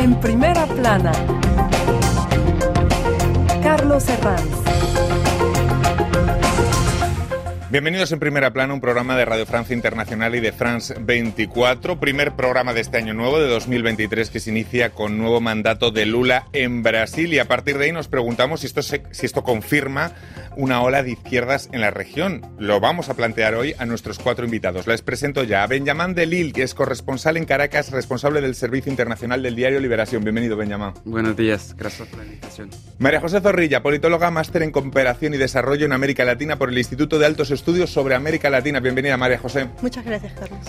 En primera plana, Carlos Herranz. Bienvenidos en Primera Plana, un programa de Radio Francia Internacional y de France 24, primer programa de este año nuevo, de 2023, que se inicia con nuevo mandato de Lula en Brasil y a partir de ahí nos preguntamos si esto, si esto confirma una ola de izquierdas en la región. Lo vamos a plantear hoy a nuestros cuatro invitados. Les presento ya a Benjamín Delil, que es corresponsal en Caracas, responsable del Servicio Internacional del Diario Liberación. Bienvenido, Benjamín. Buenos días, gracias por la invitación. María José Zorrilla, politóloga, máster en cooperación y desarrollo en América Latina por el Instituto de Altos Estudios sobre América Latina. Bienvenida, María José. Muchas gracias, Carlos.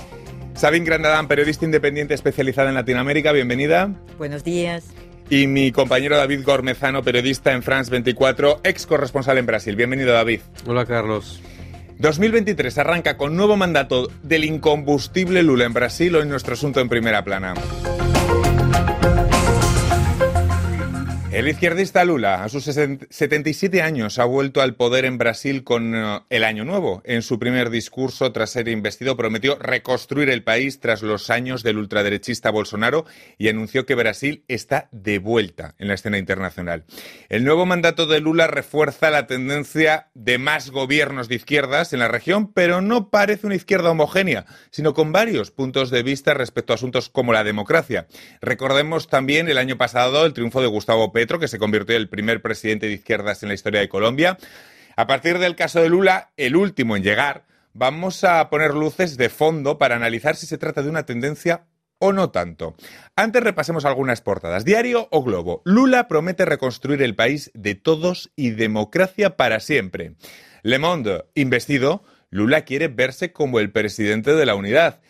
Sabine Grandadán, periodista independiente especializada en Latinoamérica. Bienvenida. Buenos días y mi compañero David Gormezano, periodista en France 24, ex corresponsal en Brasil. Bienvenido, David. Hola, Carlos. 2023 arranca con nuevo mandato del incombustible Lula en Brasil, hoy nuestro asunto en primera plana. El izquierdista Lula, a sus 77 años, ha vuelto al poder en Brasil con eh, el Año Nuevo. En su primer discurso, tras ser investido, prometió reconstruir el país tras los años del ultraderechista Bolsonaro y anunció que Brasil está de vuelta en la escena internacional. El nuevo mandato de Lula refuerza la tendencia de más gobiernos de izquierdas en la región, pero no parece una izquierda homogénea, sino con varios puntos de vista respecto a asuntos como la democracia. Recordemos también el año pasado el triunfo de Gustavo Que se convirtió en el primer presidente de izquierdas en la historia de Colombia. A partir del caso de Lula, el último en llegar, vamos a poner luces de fondo para analizar si se trata de una tendencia o no tanto. Antes repasemos algunas portadas. Diario o Globo. Lula promete reconstruir el país de todos y democracia para siempre. Le Monde, investido, Lula quiere verse como el presidente de la unidad.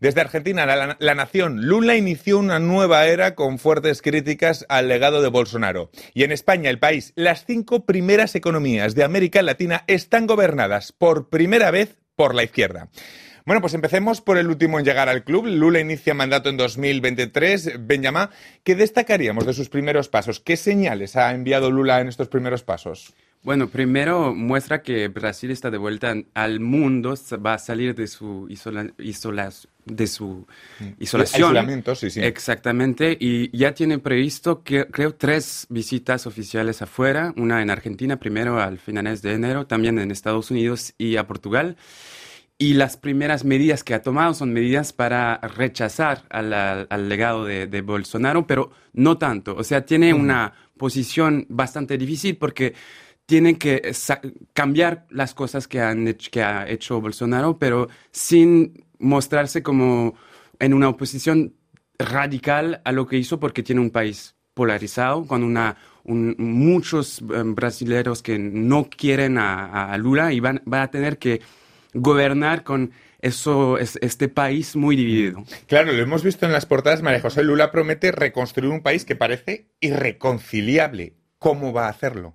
Desde Argentina, la, Nación, Lula inició una nueva era con fuertes críticas al legado de Bolsonaro. Y en España, el país, las cinco primeras economías de América Latina están gobernadas por primera vez por la izquierda. Bueno, pues empecemos por el último en llegar al club. Lula inicia mandato en 2023. Benjamín, ¿qué destacaríamos de sus primeros pasos? ¿Qué señales ha enviado Lula en estos primeros pasos? Bueno, primero muestra que Brasil está de vuelta al mundo, va a salir de su de su mm. isolación. Aislamiento, sí, sí. Exactamente, y ya tiene previsto, que, creo, tres visitas oficiales afuera, una en Argentina primero al finales de enero, también en Estados Unidos y a Portugal. Y las primeras medidas que ha tomado son medidas para rechazar al, legado de, Bolsonaro, pero no tanto. O sea, tiene una posición bastante difícil porque tiene que cambiar las cosas que, han que ha hecho Bolsonaro, pero sin mostrarse como en una oposición radical a lo que hizo porque tiene un país polarizado, con una, muchos em, brasileños que no quieren a, Lula y van, a tener que gobernar con eso, este país muy dividido. Claro, lo hemos visto en las portadas. María José Lula promete reconstruir un país que parece irreconciliable. ¿Cómo va a hacerlo?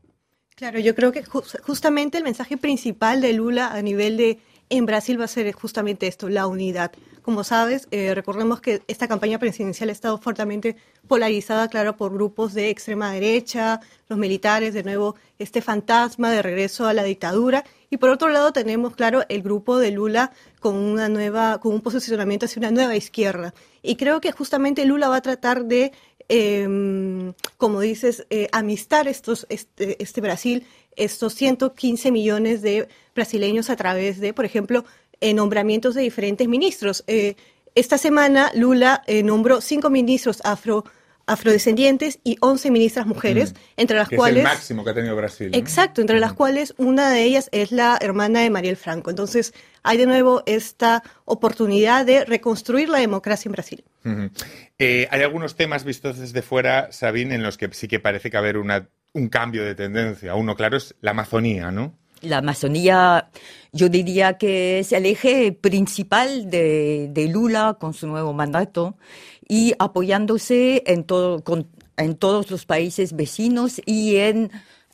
Claro, yo creo que justamente el mensaje principal de Lula a nivel de en Brasil va a ser justamente esto, la unidad. Como sabes, eh, recordemos que esta campaña presidencial ha estado fuertemente polarizada, claro, por grupos de extrema derecha, los militares, de nuevo, este fantasma de regreso a la dictadura. Y por otro lado tenemos, claro, el grupo de Lula con una nueva, con un posicionamiento hacia una nueva izquierda. Y creo que justamente Lula va a tratar de eh, como dices, eh, amistar estos, este, este, Brasil, estos 115 millones de brasileños a través de, por ejemplo, eh, nombramientos de diferentes ministros. Eh, esta semana Lula eh, nombró cinco ministros afro afrodescendientes y 11 ministras mujeres, entre las cuales... Es el máximo que ha tenido Brasil. Exacto, entre las cuales una de ellas es la hermana de Mariel Franco. Entonces, hay de nuevo esta oportunidad de reconstruir la democracia en Brasil. hay algunos temas vistos desde fuera, Sabine, en los que sí que parece que haber una, un cambio de tendencia. Uno, claro, es la Amazonía, ¿no? La Amazonía, yo diría que es el eje principal de, Lula con su nuevo mandato y apoyándose en, todo, en todos los países vecinos y en,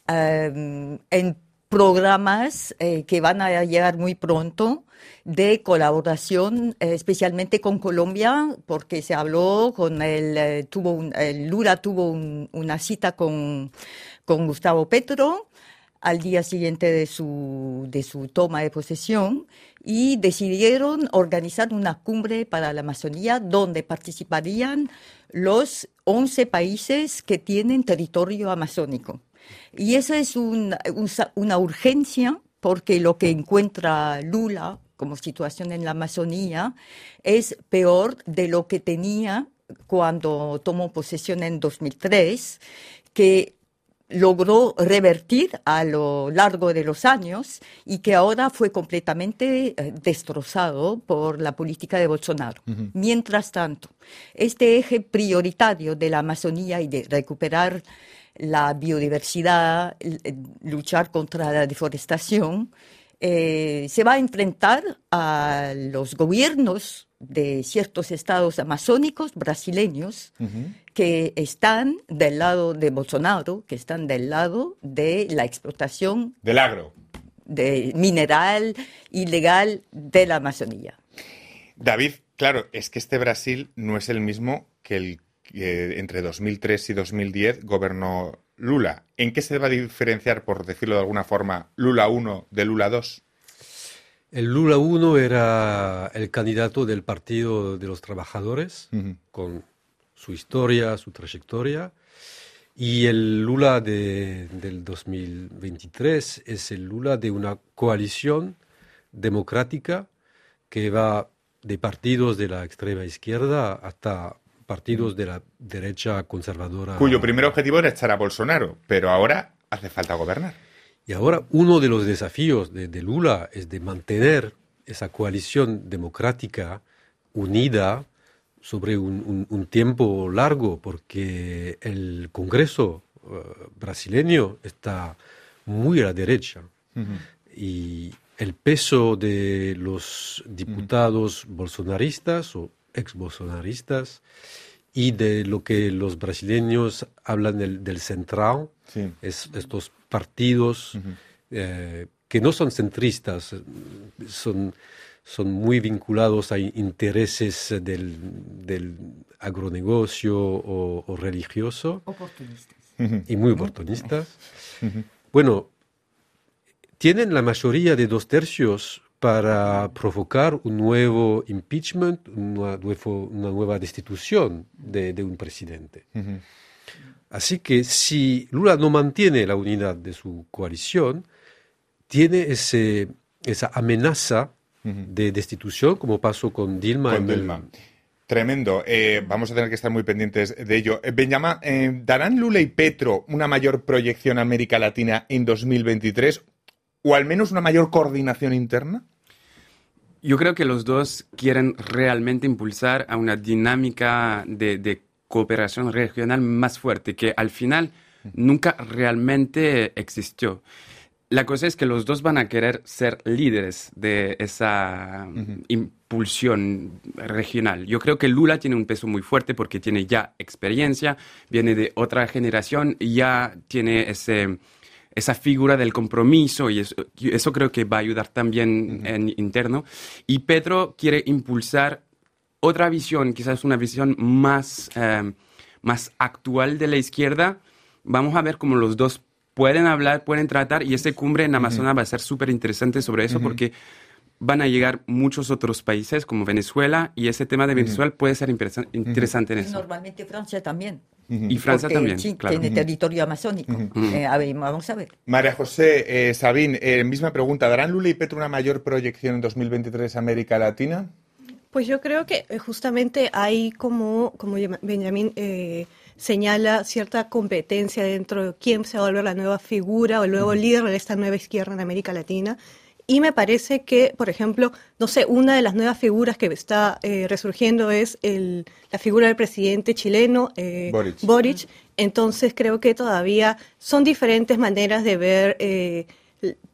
em, en programas eh, que van a llegar muy pronto de colaboración, especialmente con Colombia, porque se habló con el, eh, tuvo Lula tuvo una cita con, con Gustavo Petro al día siguiente de su, de su toma de posesión y decidieron organizar una cumbre para la Amazonía donde participarían los 11 países que tienen territorio amazónico. Y esa es una, urgencia porque lo que encuentra Lula como situación en la Amazonía es peor de lo que tenía cuando tomó posesión en 2003, que logró revertir a lo largo de los años y que ahora fue completamente eh, destrozado por la política de Bolsonaro. Mientras tanto, este eje prioritario de la Amazonía y de recuperar la biodiversidad, luchar contra la deforestación, eh, se va a enfrentar a los gobiernos de ciertos estados amazónicos brasileños que están del lado de Bolsonaro, que están del lado de la explotación del agro, de mineral ilegal de la Amazonía. David, claro, es que este Brasil no es el mismo que el que entre 2003 y 2010 gobernó Lula. ¿En qué se va a diferenciar, por decirlo de alguna forma, Lula 1 de Lula 2? El Lula 1 era el candidato del Partido de los Trabajadores, con su historia, su trayectoria. Y el Lula del 2023 es el Lula de una coalición democrática que va de partidos de la extrema izquierda hasta partidos de la derecha conservadora. Cuyo primer objetivo era echar a Bolsonaro, pero ahora hace falta gobernar. Y ahora uno de los desafíos de, Lula es de mantener esa coalición democrática unida sobre un, tiempo largo, porque el Congreso uh, brasileño está muy a la derecha. Y el peso de los diputados bolsonaristas o ex-bolsonaristas y de lo que los brasileños hablan del, del central, es, estos partidos eh, que no son centristas, son, son muy vinculados a intereses del, del agronegocio o, religioso. Oportunistas. Y muy oportunistas. Bueno, tienen la mayoría de dos tercios para provocar un nuevo impeachment, una, nueva destitución de, un presidente. Así que si Lula no mantiene la unidad de su coalición, tiene ese, esa amenaza de destitución, como pasó con Dilma. Tremendo. Eh, vamos a tener que estar muy pendientes de ello. Eh, Benjamín, eh, ¿darán Lula y Petro una mayor proyección a América Latina en 2023 o al menos una mayor coordinación interna? Yo creo que los dos quieren realmente impulsar a una dinámica de, cooperación regional más fuerte, que al final nunca realmente existió. La cosa es que los dos van a querer ser líderes de esa impulsión regional. Yo creo que Lula tiene un peso muy fuerte porque tiene ya experiencia, viene de otra generación, ya tiene ese esa figura del compromiso y eso, creo que va a ayudar también en interno. Y Pedro quiere impulsar otra visión, quizás una visión más, eh, más actual de la izquierda. Vamos a ver cómo los dos pueden hablar, pueden tratar y ese cumbre en Amazonas va a ser súper interesante sobre eso porque van a llegar muchos otros países como Venezuela y ese tema de Venezuela puede ser interesante en eso. normalmente Francia también. Y Francia también, Tiene territorio amazónico. Eh, a ver, vamos a ver. María José, eh, Sabín, eh, misma pregunta. ¿Darán Lula y Petro una mayor proyección en 2023 América Latina? Pues yo creo que eh, justamente hay como, como Benjamín señala cierta competencia dentro de quién se va a volver la nueva figura o el nuevo líder de esta nueva izquierda en América Latina. Y me parece que, por ejemplo, no sé, una de las nuevas figuras que está eh, resurgiendo es el, la figura del presidente chileno, eh, Boric. Entonces creo que todavía son diferentes maneras de ver eh,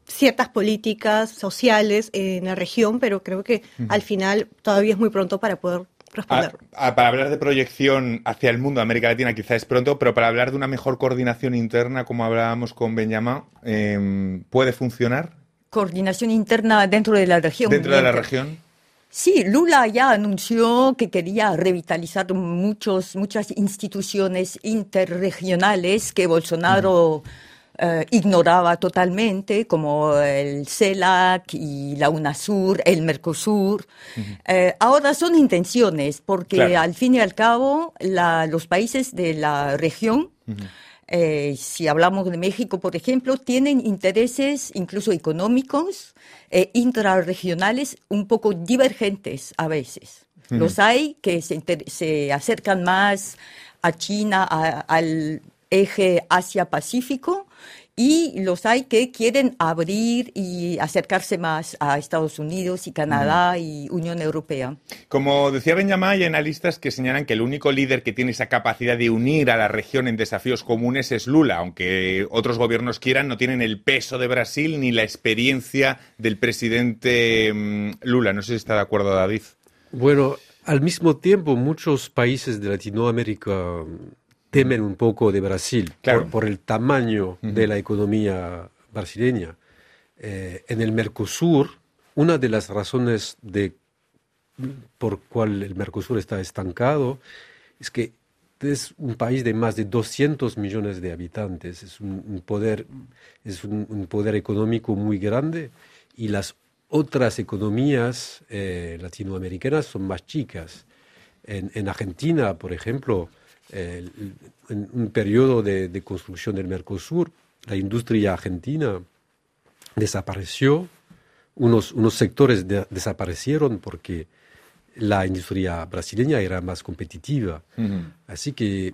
ciertas políticas sociales en la región, pero creo que al final todavía es muy pronto para poder responder. Ah, ah, para hablar de proyección hacia el mundo, América Latina quizá es pronto, pero para hablar de una mejor coordinación interna, como hablábamos con Benjamín, em, ¿puede funcionar? Coordinación interna dentro de la región. ¿Dentro de la región? Sí, Lula ya anunció que quería revitalizar muchos, muchas instituciones interregionales que Bolsonaro eh, ignoraba totalmente, como el CELAC y la UNASUR, el Mercosur. Eh, ahora son intenciones, porque Claro. al fin y al cabo la- los países de la región, eh, si hablamos de México, por ejemplo, tienen intereses incluso económicos e intrarregionales un poco divergentes a veces. Los hay que se, se acercan más a China, a- al eje Asia-Pacífico, y los hay que quieren abrir y acercarse más a Estados Unidos y Canadá y Unión Europea. Como decía Benjamín, hay analistas que señalan que el único líder que tiene esa capacidad de unir a la región en desafíos comunes es Lula, aunque otros gobiernos quieran, no tienen el peso de Brasil ni la experiencia del presidente mm, Lula. No sé si está de acuerdo David. Bueno, al mismo tiempo, muchos países de Latinoamérica temen un poco de Brasil Claro. por, por el tamaño de la economía brasileña. Eh, en el Mercosur, una de las razones de, por cual el Mercosur está estancado es que es un país de más de 200 millones de habitantes, es un, un poder, es un, un poder económico muy grande y las otras economías eh, latinoamericanas son más chicas. En, en Argentina, por ejemplo, eh, en un periodo de, de construcción del Mercosur, la industria argentina desapareció, unos, unos sectores de- desaparecieron porque la industria brasileña era más competitiva. Así que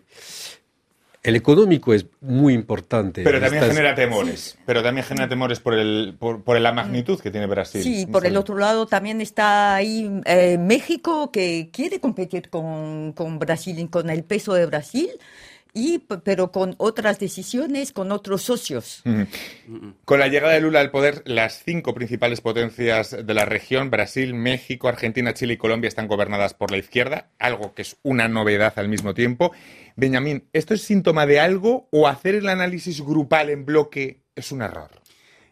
el económico es muy importante. Pero también Estas- genera temores. Pero también genera temores por, el, por, por la magnitud que tiene Brasil. Sí, por el otro lado también está ahí eh, México que quiere competir con, con Brasil, con el peso de Brasil, y, pero con otras decisiones, con otros socios. Con la llegada de Lula al poder, las cinco principales potencias de la región, Brasil, México, Argentina, Chile y Colombia, están gobernadas por la izquierda, algo que es una novedad al mismo tiempo. Benjamín, ¿esto es síntoma de algo o hacer el análisis grupal en bloque es un error?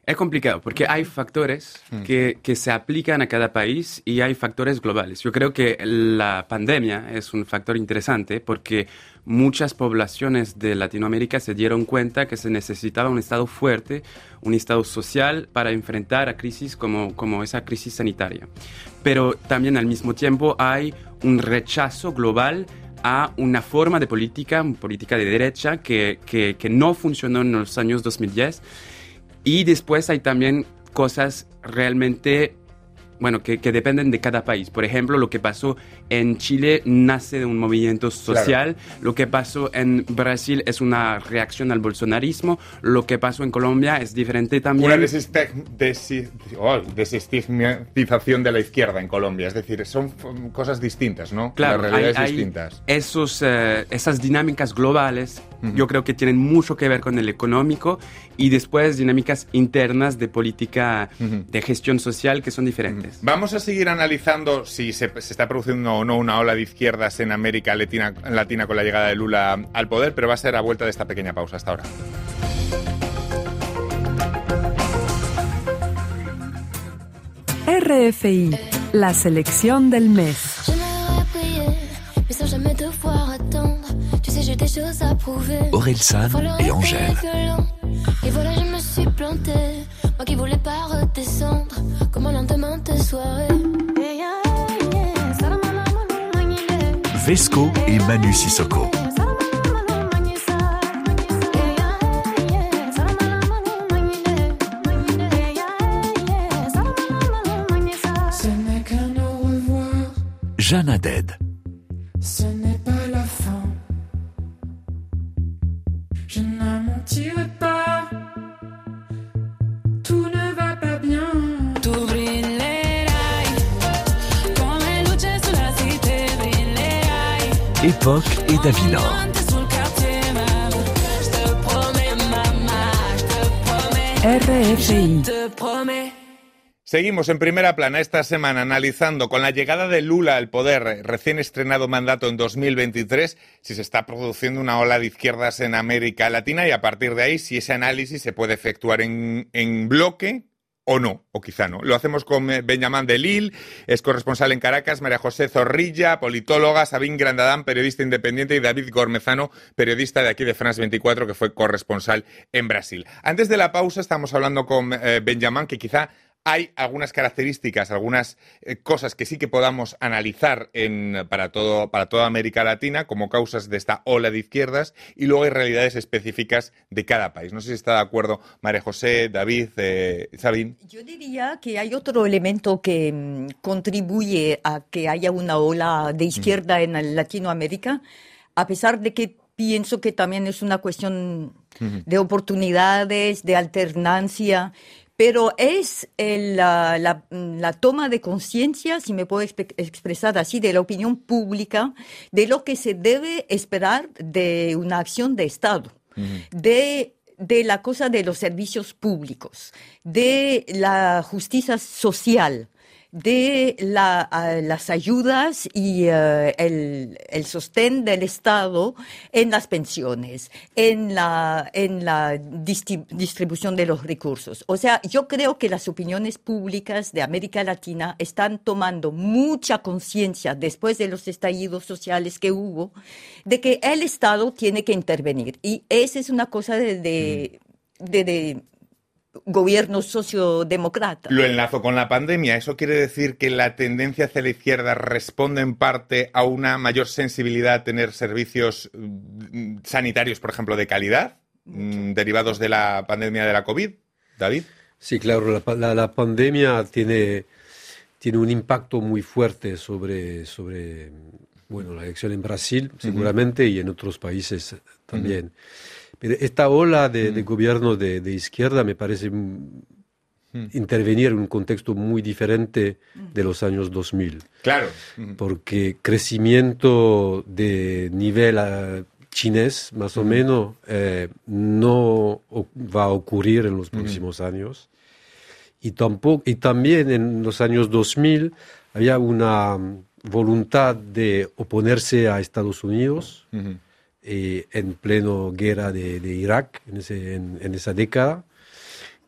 Es complicado porque hay factores que, que se aplican a cada país y hay factores globales. Yo creo que la pandemia es un factor interesante porque muchas poblaciones de Latinoamérica se dieron cuenta que se necesitaba un Estado fuerte, un Estado social para enfrentar a crisis como, como esa crisis sanitaria. Pero también al mismo tiempo hay un rechazo global a una forma de política, política de derecha que, que, que no funcionó en los años 2010 y después hay también cosas realmente, bueno, que, que dependen de cada país. Por ejemplo, lo que pasó en Chile nace de un movimiento social, lo que pasó en Brasil es una reacción al bolsonarismo, lo que pasó en Colombia es diferente también. Una oh, desestigmatización de la izquierda en Colombia. Es decir, son cosas distintas, ¿no? Claro, Las realidades hay- hay distintas. Esos, eh, esas dinámicas globales, yo creo que tienen mucho que ver con el económico y después dinámicas internas de política de gestión social que son diferentes. Vamos a seguir analizando si se, se está produciendo o no una ola de izquierdas en América Latina, Latina con la llegada de Lula al poder, pero va a ser a vuelta de esta pequeña pausa hasta ahora. RFI, la selección del mes. Aurel San et Angèle. Et voilà, je me suis plantée. Moi qui voulais pas redescendre, comme un lendemain de soirée. Vesco et Manu Sissoko. Ce n'est qu'un au revoir, Jeanne Haddad. Te promets. Seguimos en primera plana esta semana analizando con la llegada de Lula al poder, recién estrenado mandato en 2023, si se está produciendo una ola de izquierdas en América Latina y a partir de ahí si ese análisis se puede efectuar en, en bloque o no, o quizá no. Lo hacemos con eh, Benjamín de Lille, es corresponsal en Caracas, María José Zorrilla, politóloga, Sabín Grandadán, periodista independiente, y David Gormezano, periodista de aquí de France 24, que fue corresponsal en Brasil. Antes de la pausa estamos hablando con eh, Benjamín, que quizá hay algunas características, algunas eh, cosas que sí que podamos analizar en, para, todo, para toda América Latina como causas de esta ola de izquierdas y luego hay realidades específicas de cada país. No sé si está de acuerdo María José, David, eh, Sabín. Yo diría que hay otro elemento que mm, contribuye a que haya una ola de izquierda en Latinoamérica, a pesar de que pienso que también es una cuestión de oportunidades, de alternancia, pero es el, la, la- la toma de conciencia, si me puedo expresar así, de la opinión pública, de lo que se debe esperar de una acción de Estado, de, de la cosa de los servicios públicos, de la justicia social, de la, las ayudas y eh, el, el sostén del Estado en las pensiones, en la, en la distribución de los recursos. O sea, yo creo que las opiniones públicas de América Latina están tomando mucha conciencia después de los estallidos sociales que hubo, de que el Estado tiene que intervenir. Y esa es una cosa de, de, de- de gobierno sociodemócrata. Lo enlazo con la pandemia. ¿Eso quiere decir que la tendencia hacia la izquierda responde en parte a una mayor sensibilidad a tener servicios mm, sanitarios, por ejemplo, de calidad, mm, derivados de la pandemia de la COVID? David. Sí, claro, la, pa- la- la pandemia tiene, tiene un impacto muy fuerte sobre, sobre bueno, la elección en Brasil, seguramente, y en otros países también. Esta ola de, de gobierno de, de izquierda me parece mm, intervenir en un contexto muy diferente de los años 2000 Claro. porque crecimiento de nivel ah, chinés, más o menos, eh, no va a ocurrir en los próximos años. Y, tampoco, y también en los años 2000 había una mm, voluntad de oponerse a Estados Unidos. Eh, en pleno guerra de, de Irak, en, ese- en- en esa década.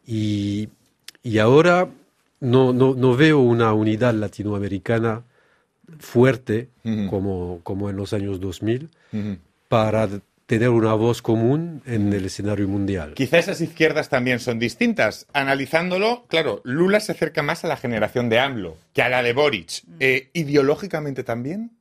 Y, y ahora no, no, no veo una unidad latinoamericana fuerte Ujú. como, como en los años 2000 Ujú. para tener una voz común en el escenario mundial. Quizá esas izquierdas también son distintas. Analizándolo, claro, Lula se acerca más a la generación de AMLO que a la de Boric. Eh, ¿Ideológicamente también?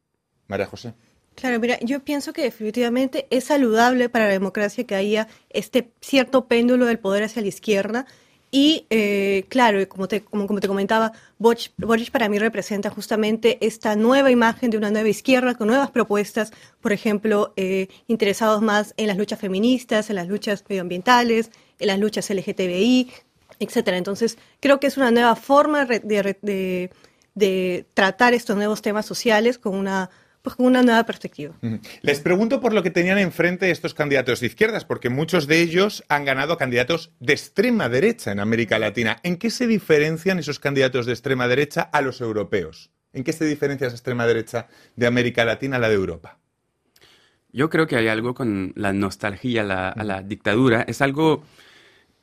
María José. Claro, mira, yo pienso que definitivamente es saludable para la democracia que haya este cierto péndulo del poder hacia la izquierda. Y eh, claro, como te, como, te comentaba, Boric, Boric para mí representa justamente esta nueva imagen de una nueva izquierda con nuevas propuestas, por ejemplo, eh, interesados más en las luchas feministas, en las luchas medioambientales, en las luchas LGTBI, etcétera. Entonces, creo que es una nueva forma de, de- de tratar estos nuevos temas sociales con una, pues, con una nueva perspectiva. Les pregunto por lo que tenían enfrente estos candidatos de izquierdas, porque muchos de ellos han ganado candidatos de extrema derecha en América Latina. ¿En qué se diferencian esos candidatos de extrema derecha a los europeos? ¿En qué se diferencia esa extrema derecha de América Latina a la de Europa? Yo creo que hay algo con la nostalgia a la, a la dictadura. Es algo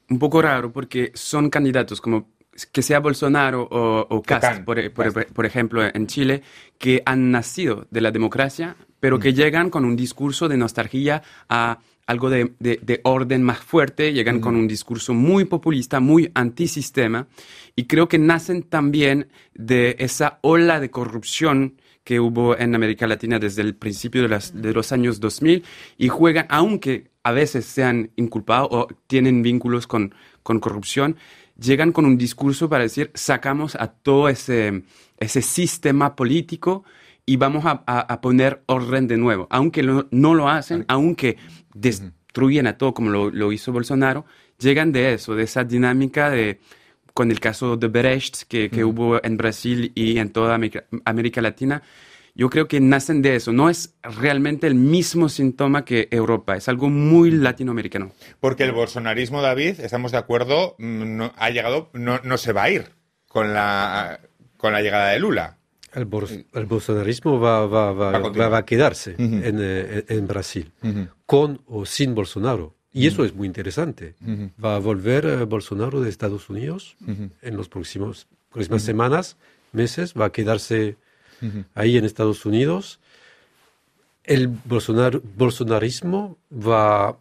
un poco raro porque son candidatos como que sea Bolsonaro o, o Cast, por, por- Cast. por ejemplo, en Chile, que han nacido de la democracia, pero que llegan con un discurso de nostalgia a algo de, de- de orden más fuerte, llegan con un discurso muy populista, muy antisistema, y creo que nacen también de esa ola de corrupción que hubo en América Latina desde el principio de, las- de los años 2000 y juegan, aunque a veces sean inculpados o tienen vínculos con, con corrupción, llegan con un discurso para decir, sacamos a todo ese, ese sistema político y vamos a, a- a poner orden de nuevo. Aunque lo- no lo hacen, aunque destruyen a todo como lo, lo hizo Bolsonaro, llegan de eso, de esa dinámica de con el caso de Brecht que, que hubo en Brasil y en toda América, América Latina, yo creo que nacen de eso. No es realmente el mismo síntoma que Europa, es algo muy latinoamericano. Porque el bolsonarismo, David, estamos de acuerdo, mm, no, ha llegado, no, no se va a ir con la, con la llegada de Lula. El, bolsonarismo va, va, va, Va a continuar. va- va a quedarse en, eh, en Brasil, con o sin Bolsonaro. Y eso es muy interesante. Va a volver eh, Bolsonaro de Estados Unidos en los próximos próximas semanas, meses, va a quedarse ahí en Estados Unidos. El Bolsonar- bolsonarismo va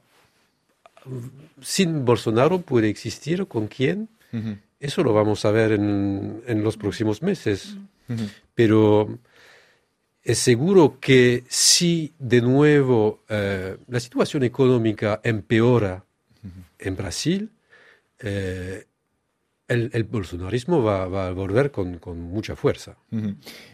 sin Bolsonaro puede existir, ¿con quién? Eso lo vamos a ver en, en los próximos meses. Pero es seguro que si de nuevo eh, la situación económica empeora en Brasil, eh, el, el bolsonarismo va, va a volver con, con mucha fuerza.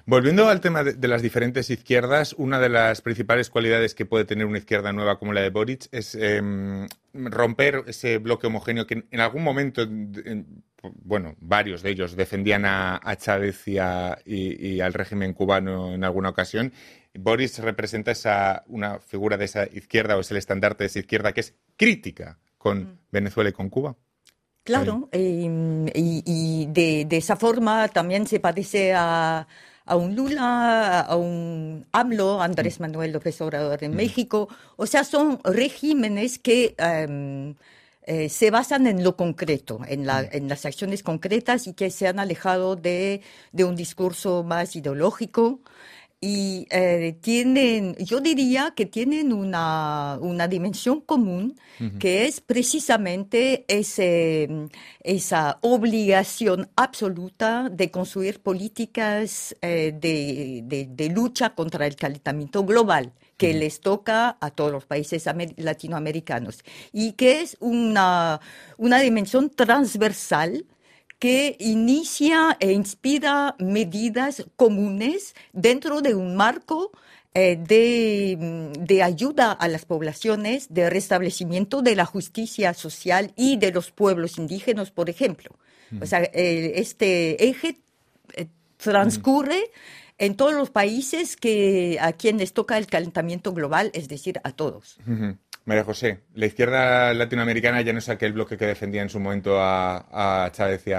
Volviendo al tema de, de las diferentes izquierdas, una de las principales cualidades que puede tener una izquierda nueva como la de Boric es em, romper ese bloque homogéneo que en, en algún momento, en- en- bueno, varios de ellos defendían a, a Chávez y, a- y- y al régimen cubano en alguna ocasión. Boris representa esa, una figura de esa izquierda o es el estandarte de esa izquierda que es crítica con Venezuela y con Cuba. Claro, eh, y, y de, de esa forma también se parece a, a un Lula, a un AMLO, Andrés Manuel López Obrador en México. O sea, son regímenes que em, eh, se basan en lo concreto, en, la, en las acciones concretas y que se han alejado de, de un discurso más ideológico. Y eh, tienen, yo diría que tienen una, una dimensión común, que es precisamente ese, esa obligación absoluta de construir políticas eh, de, de- de lucha contra el calentamiento global que les toca a todos los países amer- latinoamericanos y que es una, una dimensión transversal que inicia e inspira medidas comunes dentro de un marco eh, de, mm, de ayuda a las poblaciones, de restablecimiento de la justicia social y de los pueblos indígenas, por ejemplo. O sea, eh, este eje eh, transcurre en todos los países que a quienes toca el calentamiento global, es decir, a todos. Ujú. María José, la izquierda latinoamericana ya no es aquel bloque que defendía en su momento a, Chávez mm,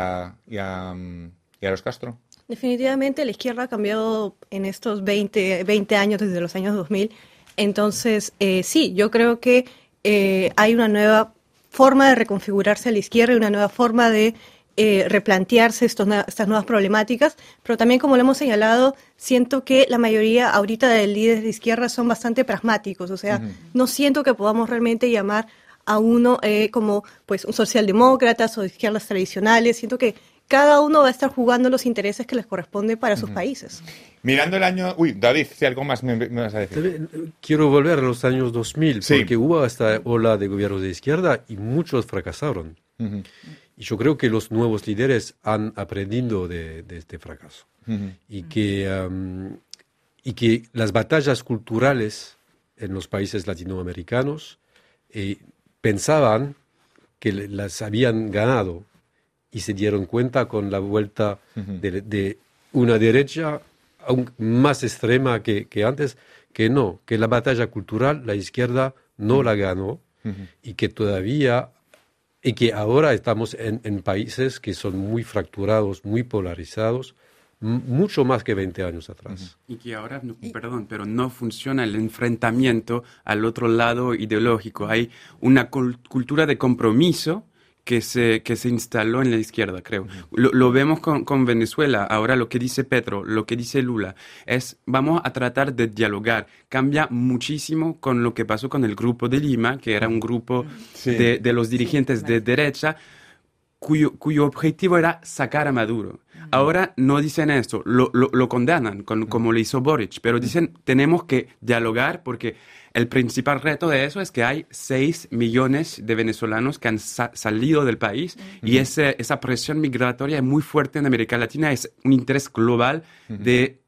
y a los Castro. Definitivamente la izquierda ha cambiado en estos 20, 20 años, desde los años 2000. Entonces, eh, sí, yo creo que eh, hay una nueva forma de reconfigurarse a la izquierda y una nueva forma de eh, replantearse estos estas nuevas problemáticas, pero también, como lo hemos señalado, siento que la mayoría ahorita de líderes de izquierda son bastante pragmáticos, o sea, no siento que podamos realmente llamar a uno eh, como pues un socialdemócratas o de izquierdas tradicionales, siento que cada uno va a estar jugando los intereses que les corresponde para sus países. Mirando el año... Uy, David, si algo más me, me vas a decir. Quiero volver a los años 2000, Sí. porque hubo esta ola de gobiernos de izquierda y muchos fracasaron. Ujú, Y yo creo que los nuevos líderes han aprendido de, de este fracaso. Y que, y que las batallas culturales en los países latinoamericanos eh, pensaban que las habían ganado y se dieron cuenta con la vuelta de, de una derecha aún más extrema que, que antes, que no, que la batalla cultural la izquierda no la ganó y que todavía y que ahora estamos en, en países que son muy fracturados, muy polarizados, mucho más que 20 años atrás. Y que ahora, no- perdón, pero no funciona el enfrentamiento al otro lado ideológico. Hay una cul- cultura de compromiso que se, que se instaló en la izquierda, creo. Lo, lo vemos con, con Venezuela. Ahora lo que dice Petro, lo que dice Lula, es vamos a tratar de dialogar. Cambia muchísimo con lo que pasó con el grupo de Lima, que era un grupo Sí. de, de los dirigentes de derecha, cuyo, cuyo objetivo era sacar a Maduro. Ahora no dicen esto, lo, lo, lo condenan, con- como lo hizo Boric, pero dicen tenemos que dialogar porque el principal reto de eso es que hay 6 millones de venezolanos que han sa- salido del país y ese, esa presión migratoria es muy fuerte en América Latina, es un interés global de,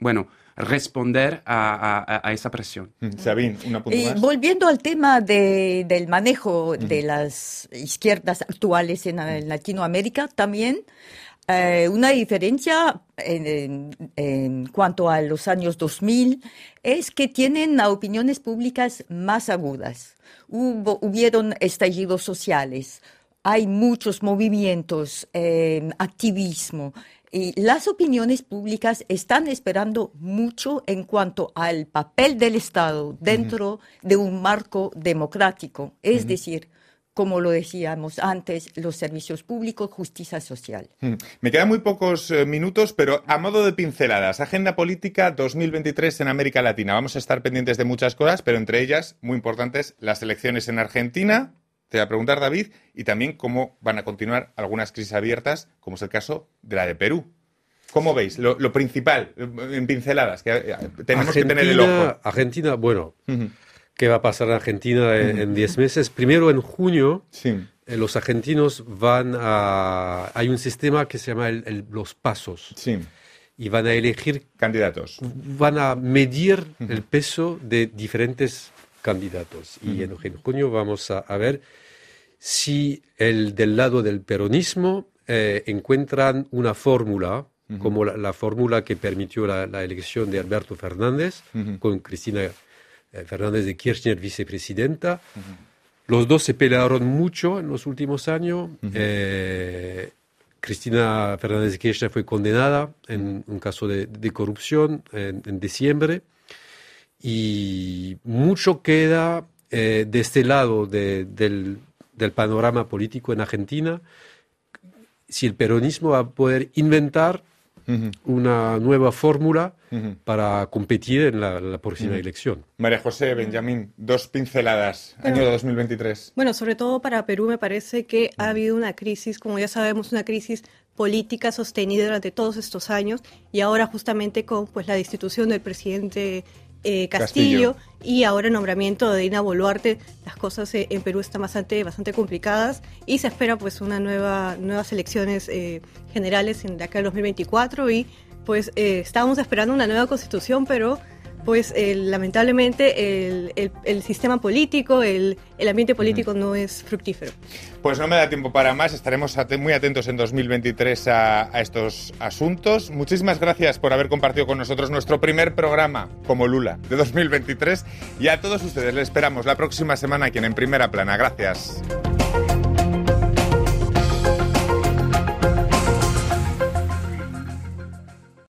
bueno, responder a, a- a esa presión. Ujú. Sabín, un apunte Y más. volviendo al tema de- del manejo de las izquierdas actuales en, en Latinoamérica, también eh, una diferencia en, en- en cuanto a los años 2000 es que tienen opiniones públicas más agudas. Hubo, hubieron estallidos sociales, hay muchos movimientos, eh, activismo. Y las opiniones públicas están esperando mucho en cuanto al papel del Estado dentro de un marco democrático, es decir, como lo decíamos antes, los servicios públicos, justicia social. Me quedan muy pocos eh, minutos, pero a modo de pinceladas, Agenda Política 2023 en América Latina. Vamos a estar pendientes de muchas cosas, pero entre ellas, muy importantes, las elecciones en Argentina. Te voy a preguntar, David, y también cómo van a continuar algunas crisis abiertas, como es el caso de la de Perú. ¿Cómo veis? Lo, lo principal, en pinceladas, que eh, tenemos que tener el ojo. Argentina, bueno, ¿qué va a pasar en Argentina en en 10 meses? Primero, en junio, Sí. eh, los argentinos van a... Hay un sistema que se llama el- el- los pasos. Sí. Y van a elegir, Candidatos. van a medir el peso de diferentes candidatos. Y en, en junio vamos a, a ver si el del lado del peronismo eh, encuentran una fórmula, como la, la fórmula que permitió la, la elección de Alberto Fernández, con Cristina eh, Fernández de Kirchner vicepresidenta. Los dos se pelearon mucho en los últimos años. Eh, Cristina Fernández de Kirchner fue condenada en un caso de, de corrupción en, en diciembre y mucho queda eh, de este lado de- del, del panorama político en Argentina si el peronismo va a poder inventar Ujú. una nueva fórmula Ujú. para competir en la, la próxima elección. María José, Benjamín, dos pinceladas, año 2023. Bueno, sobre todo para Perú me parece que ha habido una crisis, como ya sabemos, una crisis política sostenida durante todos estos años y ahora justamente con pues la destitución del presidente eh, Castillo, y ahora el nombramiento de Dina Boluarte, las cosas eh, en Perú están bastante bastante complicadas y se espera pues una nueva nuevas elecciones eh, generales en de acá al 2024 y pues eh, estábamos esperando una nueva constitución, pero pues eh, lamentablemente el, el- el sistema político, el, el ambiente político no es fructífero. Pues no me da tiempo para más, estaremos muy atentos en 2023 a, a estos asuntos. Muchísimas gracias por haber compartido con nosotros nuestro primer programa como Lula de 2023 y a todos ustedes les esperamos la próxima semana aquí En Primera Plana. Gracias.